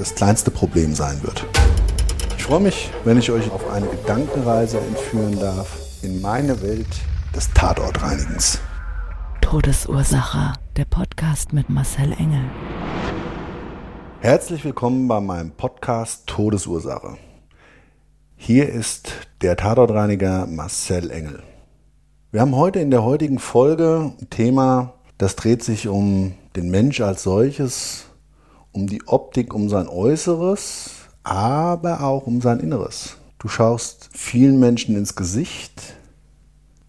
das kleinste Problem sein wird. Ich freue mich, wenn ich euch auf eine Gedankenreise entführen darf in meine Welt des Tatortreinigens. Todesursache. Der Podcast mit Marcel Engel. Herzlich willkommen bei meinem Podcast Todesursache. Hier ist der Tatortreiniger Marcel Engel. Wir haben heute in der heutigen Folge ein Thema, das dreht sich um den Mensch als solches, um die Optik, um sein Äußeres, aber auch um sein Inneres. Du schaust vielen Menschen ins Gesicht,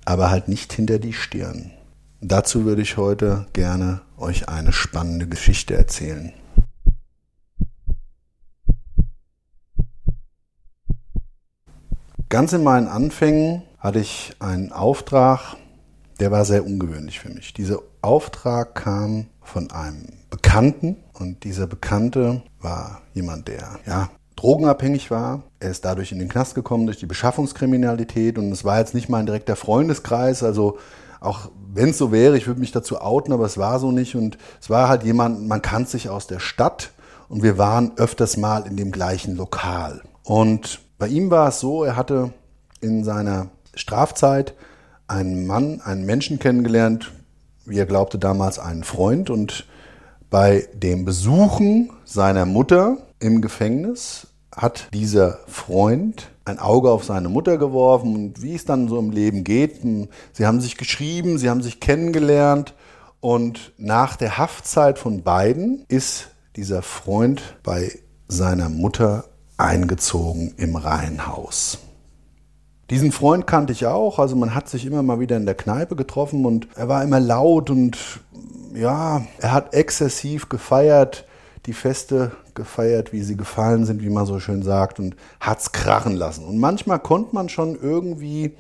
aber halt nicht hinter die Stirn. Dazu würde ich heute gerne euch eine spannende Geschichte erzählen. Ganz in meinen Anfängen hatte ich einen Auftrag, der war sehr ungewöhnlich für mich. Dieser Auftrag kam von einem Bekannten und dieser Bekannte war jemand, der ja drogenabhängig war. Er ist dadurch in den Knast gekommen durch die Beschaffungskriminalität. Und es war jetzt nicht mein direkter Freundeskreis, also auch wenn es so wäre, ich würde mich dazu outen, aber es war so nicht. Und es war halt jemand, man kannte sich aus der Stadt. Und wir waren öfters mal in dem gleichen Lokal. Und bei ihm war es so, er hatte in seiner Strafzeit einen Mann, einen Menschen kennengelernt, wie er glaubte damals einen Freund. Und bei dem Besuchen seiner Mutter im Gefängnis hat dieser Freund ein Auge auf seine Mutter geworfen und wie es dann so im Leben geht. Sie haben sich geschrieben, sie haben sich kennengelernt und nach der Haftzeit von beiden ist dieser Freund bei seiner Mutter eingezogen im Reihenhaus. Diesen Freund kannte ich auch, also man hat sich immer mal wieder in der Kneipe getroffen und er war immer laut und ja, er hat exzessiv gefeiert, die Feste gefeiert, wie sie gefallen sind, wie man so schön sagt, und hat's krachen lassen. Und manchmal konnte man schon irgendwie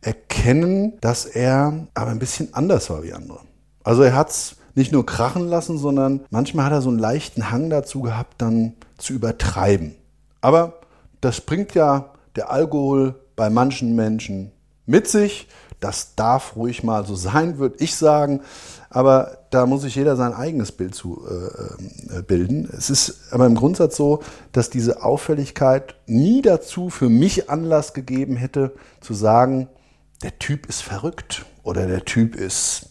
erkennen, dass er aber ein bisschen anders war wie andere. Also er hat's nicht nur krachen lassen, sondern manchmal hat er so einen leichten Hang dazu gehabt, dann zu übertreiben. Aber das bringt ja der Alkohol bei manchen Menschen mit sich. Das darf ruhig mal so sein, würde ich sagen. Aber da muss sich jeder sein eigenes Bild zu äh, äh, bilden. Es ist aber im Grundsatz so, dass diese Auffälligkeit nie dazu für mich Anlass gegeben hätte, zu sagen, der Typ ist verrückt oder der Typ ist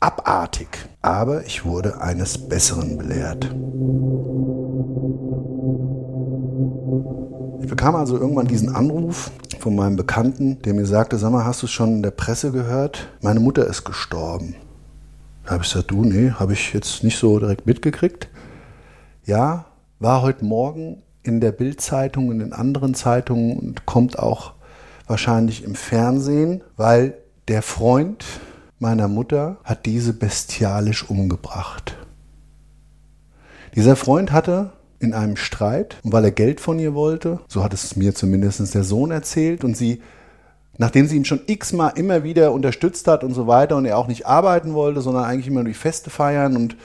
abartig. Aber ich wurde eines Besseren belehrt. Ich bekam also irgendwann diesen Anruf von meinem Bekannten, der mir sagte, sag mal, hast du es schon in der Presse gehört? Meine Mutter ist gestorben. Da habe ich gesagt, du, nee, habe ich jetzt nicht so direkt mitgekriegt. Ja, war heute Morgen in der Bildzeitung, in den anderen Zeitungen und kommt auch wahrscheinlich im Fernsehen, weil der Freund meiner Mutter hat diese bestialisch umgebracht. Dieser Freund hatte in einem Streit, weil er Geld von ihr wollte. So hat es mir zumindest der Sohn erzählt. Und sie, nachdem sie ihn schon x-mal immer wieder unterstützt hat und so weiter und er auch nicht arbeiten wollte, sondern eigentlich immer durch Feste feiern und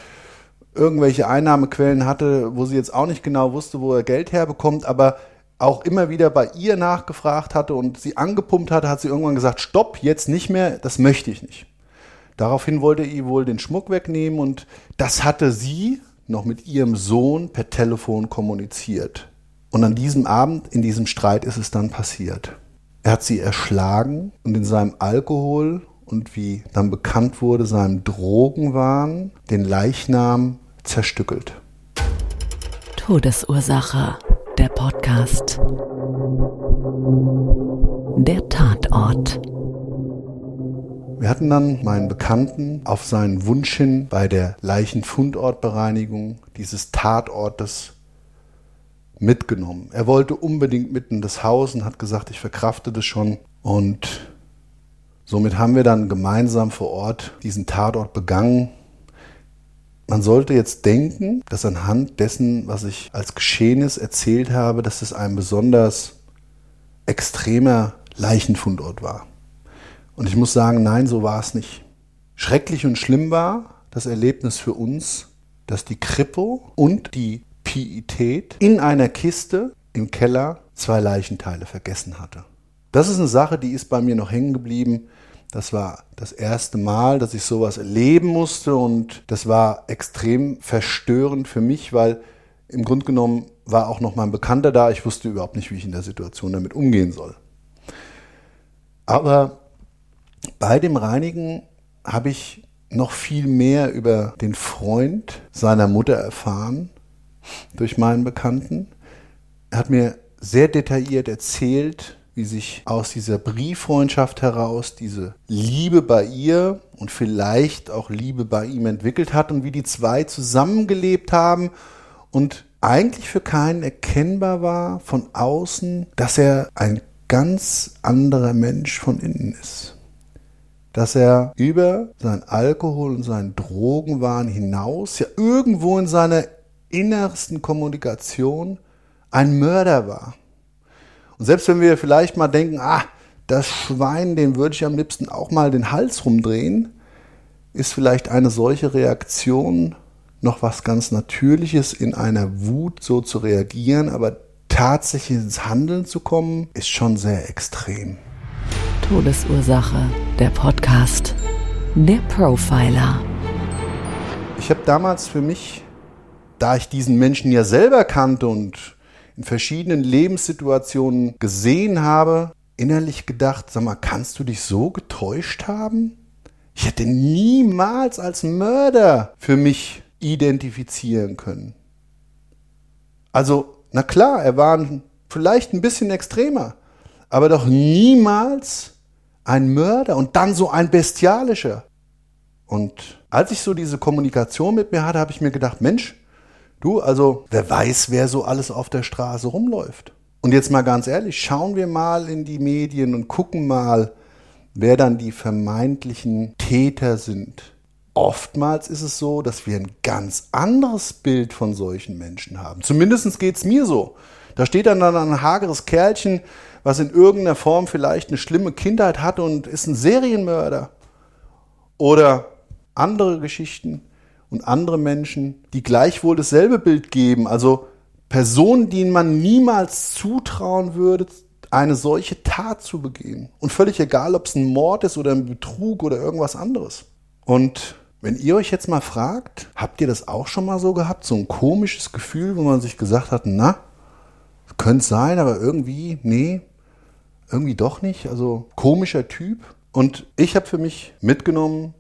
irgendwelche Einnahmequellen hatte, wo sie jetzt auch nicht genau wusste, wo er Geld herbekommt, aber auch immer wieder bei ihr nachgefragt hatte und sie angepumpt hatte, hat sie irgendwann gesagt, stopp, jetzt nicht mehr, das möchte ich nicht. Daraufhin wollte er ihr wohl den Schmuck wegnehmen und das hatte sie noch mit ihrem Sohn per Telefon kommuniziert. Und an diesem Abend, in diesem Streit ist es dann passiert. Er hat sie erschlagen und in seinem Alkohol und wie dann bekannt wurde, seinem Drogenwahn den Leichnam zerstückelt. Todesursache. der Podcast. Der Tatort. Wir hatten dann meinen Bekannten auf seinen Wunsch hin bei der Leichenfundortbereinigung dieses Tatortes mitgenommen. Er wollte unbedingt mitten das Haus und hat gesagt, ich verkrafte das schon. Und somit haben wir dann gemeinsam vor Ort diesen Tatort begangen. Man sollte jetzt denken, dass anhand dessen, was ich als Geschehnis erzählt habe, dass es ein besonders extremer Leichenfundort war. Und ich muss sagen, nein, so war es nicht. Schrecklich und schlimm war das Erlebnis für uns, dass die Kripo und die Pietät in einer Kiste im Keller zwei Leichenteile vergessen hatte. Das ist eine Sache, die ist bei mir noch hängen geblieben. Das war das erste Mal, dass ich sowas erleben musste und das war extrem verstörend für mich, weil im Grunde genommen war auch noch mein Bekannter da. Ich wusste überhaupt nicht, wie ich in der Situation damit umgehen soll. Aber bei dem Reinigen habe ich noch viel mehr über den Freund seiner Mutter erfahren durch meinen Bekannten. Er hat mir sehr detailliert erzählt, wie sich aus dieser Brieffreundschaft heraus diese Liebe bei ihr und vielleicht auch Liebe bei ihm entwickelt hat und wie die zwei zusammengelebt haben und eigentlich für keinen erkennbar war von außen, dass er ein ganz anderer Mensch von innen ist. Dass er über sein Alkohol und seinen Drogenwahn hinaus ja irgendwo in seiner innersten Kommunikation ein Mörder war. Und selbst wenn wir vielleicht mal denken, ah, das Schwein, den würde ich am liebsten auch mal den Hals rumdrehen, ist vielleicht eine solche Reaktion noch was ganz Natürliches, in einer Wut so zu reagieren, aber tatsächlich ins Handeln zu kommen, ist schon sehr extrem. Todesursache, der Podcast. Der Profiler. Ich habe damals für mich, da ich diesen Menschen ja selber kannte und in verschiedenen Lebenssituationen gesehen habe, innerlich gedacht, sag mal, kannst du dich so getäuscht haben? Ich hätte niemals als Mörder für mich identifizieren können. Also, na klar, er war vielleicht ein bisschen extremer, aber doch niemals ein Mörder und dann so ein bestialischer. Und als ich so diese Kommunikation mit mir hatte, habe ich mir gedacht, Mensch, Du, also wer weiß, wer so alles auf der Straße rumläuft. Und jetzt mal ganz ehrlich, schauen wir mal in die Medien und gucken mal, wer dann die vermeintlichen Täter sind. Oftmals ist es so, dass wir ein ganz anderes Bild von solchen Menschen haben. Zumindest geht es mir so. Da steht dann, ein hageres Kerlchen, was in irgendeiner Form vielleicht eine schlimme Kindheit hat und ist ein Serienmörder. Oder andere Geschichten und andere Menschen, die gleichwohl dasselbe Bild geben. Also Personen, denen man niemals zutrauen würde, eine solche Tat zu begehen. Und völlig egal, ob es ein Mord ist oder ein Betrug oder irgendwas anderes. Und wenn ihr euch jetzt mal fragt, habt ihr das auch schon mal so gehabt? So ein komisches Gefühl, wo man sich gesagt hat, na, könnte sein, aber irgendwie, nee, irgendwie doch nicht. Also komischer Typ. Und ich habe für mich mitgenommen,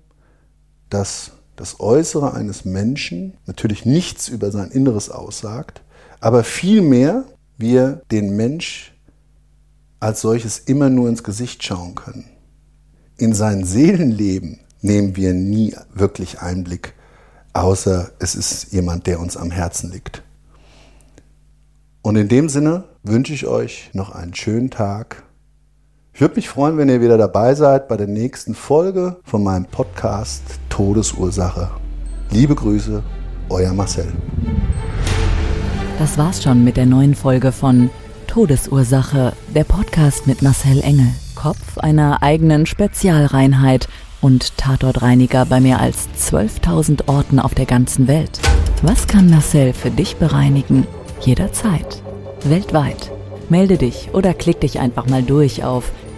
dass das Äußere eines Menschen natürlich nichts über sein Inneres aussagt, aber vielmehr wir den Mensch als solches immer nur ins Gesicht schauen können. In sein Seelenleben nehmen wir nie wirklich Einblick, außer es ist jemand, der uns am Herzen liegt. Und in dem Sinne wünsche ich euch noch einen schönen Tag ich würde mich freuen, wenn ihr wieder dabei seid bei der nächsten Folge von meinem Podcast Todesursache. Liebe Grüße, euer Marcel. Das war's schon mit der neuen Folge von Todesursache, der Podcast mit Marcel Engel, Kopf einer eigenen Spezialreinheit und Tatortreiniger bei mehr als 12.000 Orten auf der ganzen Welt. Was kann Marcel für dich bereinigen? Jederzeit. Weltweit. Melde dich oder klick dich einfach mal durch auf